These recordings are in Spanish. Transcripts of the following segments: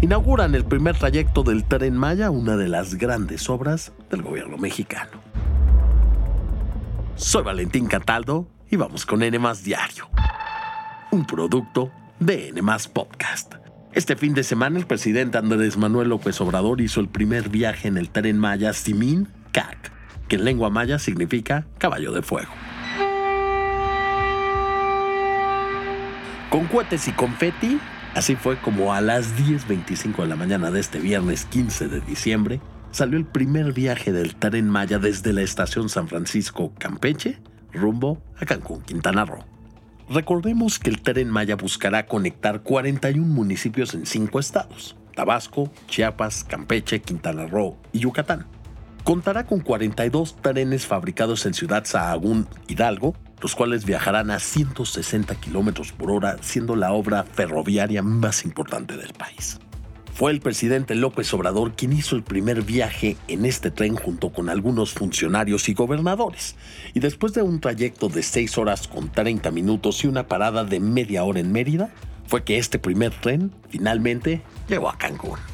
inauguran el primer trayecto del Tren Maya, una de las grandes obras del gobierno mexicano. Soy Valentín Cataldo y vamos con N Diario, un producto de N Podcast. Este fin de semana el presidente Andrés Manuel López Obrador hizo el primer viaje en el Tren Maya Simin Cac, que en lengua maya significa caballo de fuego. Con cohetes y confeti, así fue como a las 10.25 de la mañana de este viernes 15 de diciembre, salió el primer viaje del tren Maya desde la estación San Francisco Campeche rumbo a Cancún, Quintana Roo. Recordemos que el tren Maya buscará conectar 41 municipios en cinco estados, Tabasco, Chiapas, Campeche, Quintana Roo y Yucatán. Contará con 42 trenes fabricados en Ciudad Sahagún, Hidalgo, los cuales viajarán a 160 kilómetros por hora, siendo la obra ferroviaria más importante del país. Fue el presidente López Obrador quien hizo el primer viaje en este tren junto con algunos funcionarios y gobernadores. Y después de un trayecto de 6 horas con 30 minutos y una parada de media hora en Mérida, fue que este primer tren finalmente llegó a Cancún.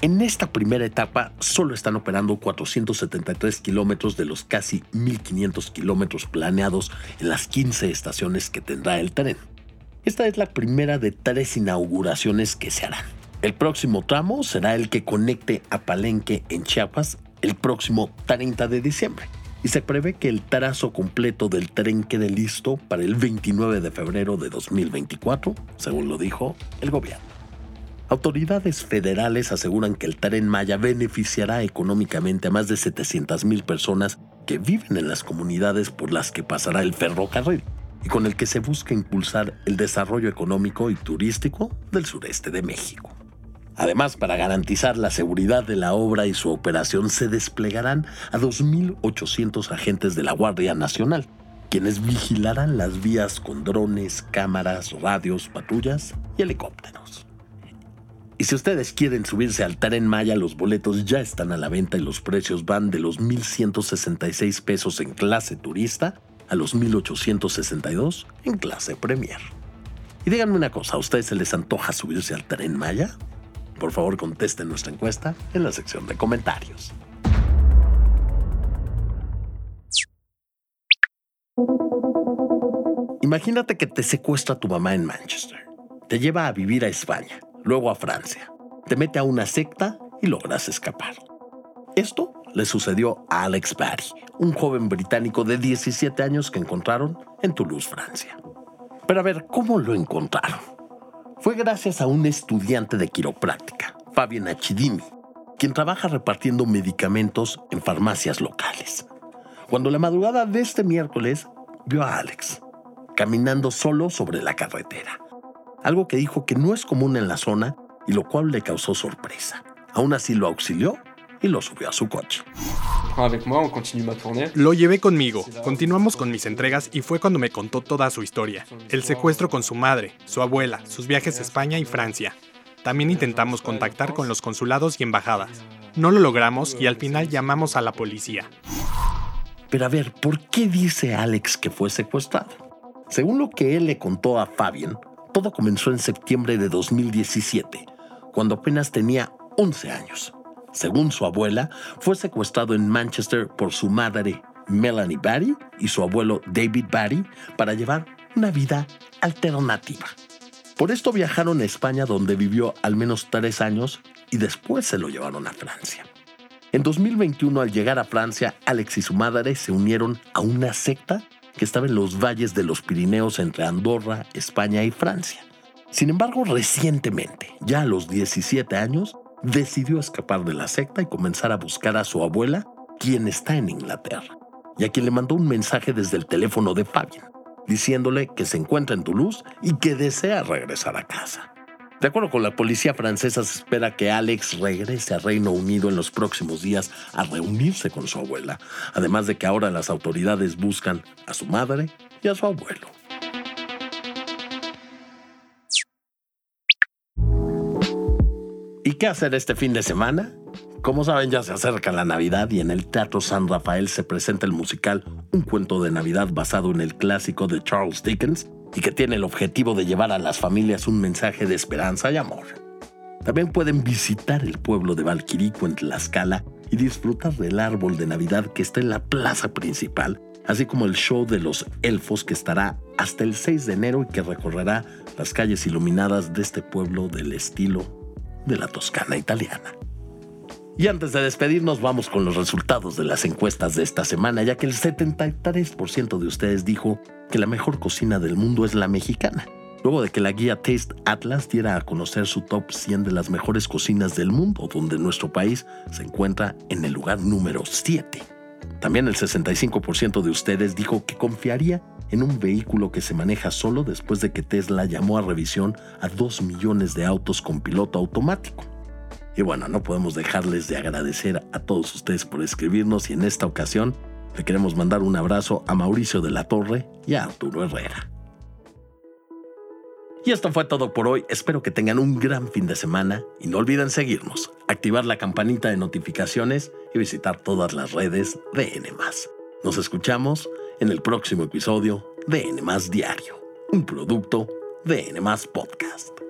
En esta primera etapa solo están operando 473 kilómetros de los casi 1.500 kilómetros planeados en las 15 estaciones que tendrá el tren. Esta es la primera de tres inauguraciones que se harán. El próximo tramo será el que conecte a Palenque en Chiapas el próximo 30 de diciembre y se prevé que el trazo completo del tren quede listo para el 29 de febrero de 2024, según lo dijo el gobierno. Autoridades federales aseguran que el tren Maya beneficiará económicamente a más de 700.000 personas que viven en las comunidades por las que pasará el ferrocarril y con el que se busca impulsar el desarrollo económico y turístico del sureste de México. Además, para garantizar la seguridad de la obra y su operación, se desplegarán a 2.800 agentes de la Guardia Nacional, quienes vigilarán las vías con drones, cámaras, radios, patrullas y helicópteros. Y si ustedes quieren subirse al tren Maya, los boletos ya están a la venta y los precios van de los 1.166 pesos en clase turista a los 1.862 en clase premier. Y díganme una cosa, ¿a ustedes se les antoja subirse al tren Maya? Por favor, contesten nuestra encuesta en la sección de comentarios. Imagínate que te secuestra tu mamá en Manchester, te lleva a vivir a España luego a Francia. Te mete a una secta y logras escapar. Esto le sucedió a Alex Barry, un joven británico de 17 años que encontraron en Toulouse, Francia. Pero a ver, ¿cómo lo encontraron? Fue gracias a un estudiante de quiropráctica, Fabian Achidimi, quien trabaja repartiendo medicamentos en farmacias locales. Cuando la madrugada de este miércoles vio a Alex caminando solo sobre la carretera algo que dijo que no es común en la zona y lo cual le causó sorpresa. Aún así lo auxilió y lo subió a su coche. Lo llevé conmigo, continuamos con mis entregas y fue cuando me contó toda su historia. El secuestro con su madre, su abuela, sus viajes a España y Francia. También intentamos contactar con los consulados y embajadas. No lo logramos y al final llamamos a la policía. Pero a ver, ¿por qué dice Alex que fue secuestrado? Según lo que él le contó a Fabian, todo comenzó en septiembre de 2017, cuando apenas tenía 11 años. Según su abuela, fue secuestrado en Manchester por su madre Melanie Barry y su abuelo David Barry para llevar una vida alternativa. Por esto viajaron a España donde vivió al menos tres años y después se lo llevaron a Francia. En 2021 al llegar a Francia, Alex y su madre se unieron a una secta que estaba en los valles de los Pirineos entre Andorra, España y Francia. Sin embargo, recientemente, ya a los 17 años, decidió escapar de la secta y comenzar a buscar a su abuela, quien está en Inglaterra, y a quien le mandó un mensaje desde el teléfono de Fabian, diciéndole que se encuentra en Toulouse y que desea regresar a casa. De acuerdo con la policía francesa, se espera que Alex regrese a Reino Unido en los próximos días a reunirse con su abuela, además de que ahora las autoridades buscan a su madre y a su abuelo. ¿Y qué hacer este fin de semana? Como saben, ya se acerca la Navidad y en el Teatro San Rafael se presenta el musical Un cuento de Navidad basado en el clásico de Charles Dickens y que tiene el objetivo de llevar a las familias un mensaje de esperanza y amor. También pueden visitar el pueblo de Valquirico en Tlaxcala y disfrutar del árbol de Navidad que está en la plaza principal, así como el show de los elfos que estará hasta el 6 de enero y que recorrerá las calles iluminadas de este pueblo del estilo de la Toscana italiana. Y antes de despedirnos vamos con los resultados de las encuestas de esta semana, ya que el 73% de ustedes dijo que la mejor cocina del mundo es la mexicana, luego de que la guía Taste Atlas diera a conocer su top 100 de las mejores cocinas del mundo, donde nuestro país se encuentra en el lugar número 7. También el 65% de ustedes dijo que confiaría en un vehículo que se maneja solo después de que Tesla llamó a revisión a 2 millones de autos con piloto automático. Y bueno, no podemos dejarles de agradecer a todos ustedes por escribirnos y en esta ocasión le queremos mandar un abrazo a Mauricio de la Torre y a Arturo Herrera. Y esto fue todo por hoy. Espero que tengan un gran fin de semana y no olviden seguirnos, activar la campanita de notificaciones y visitar todas las redes de N. Nos escuchamos en el próximo episodio de N Diario, un producto de N Podcast.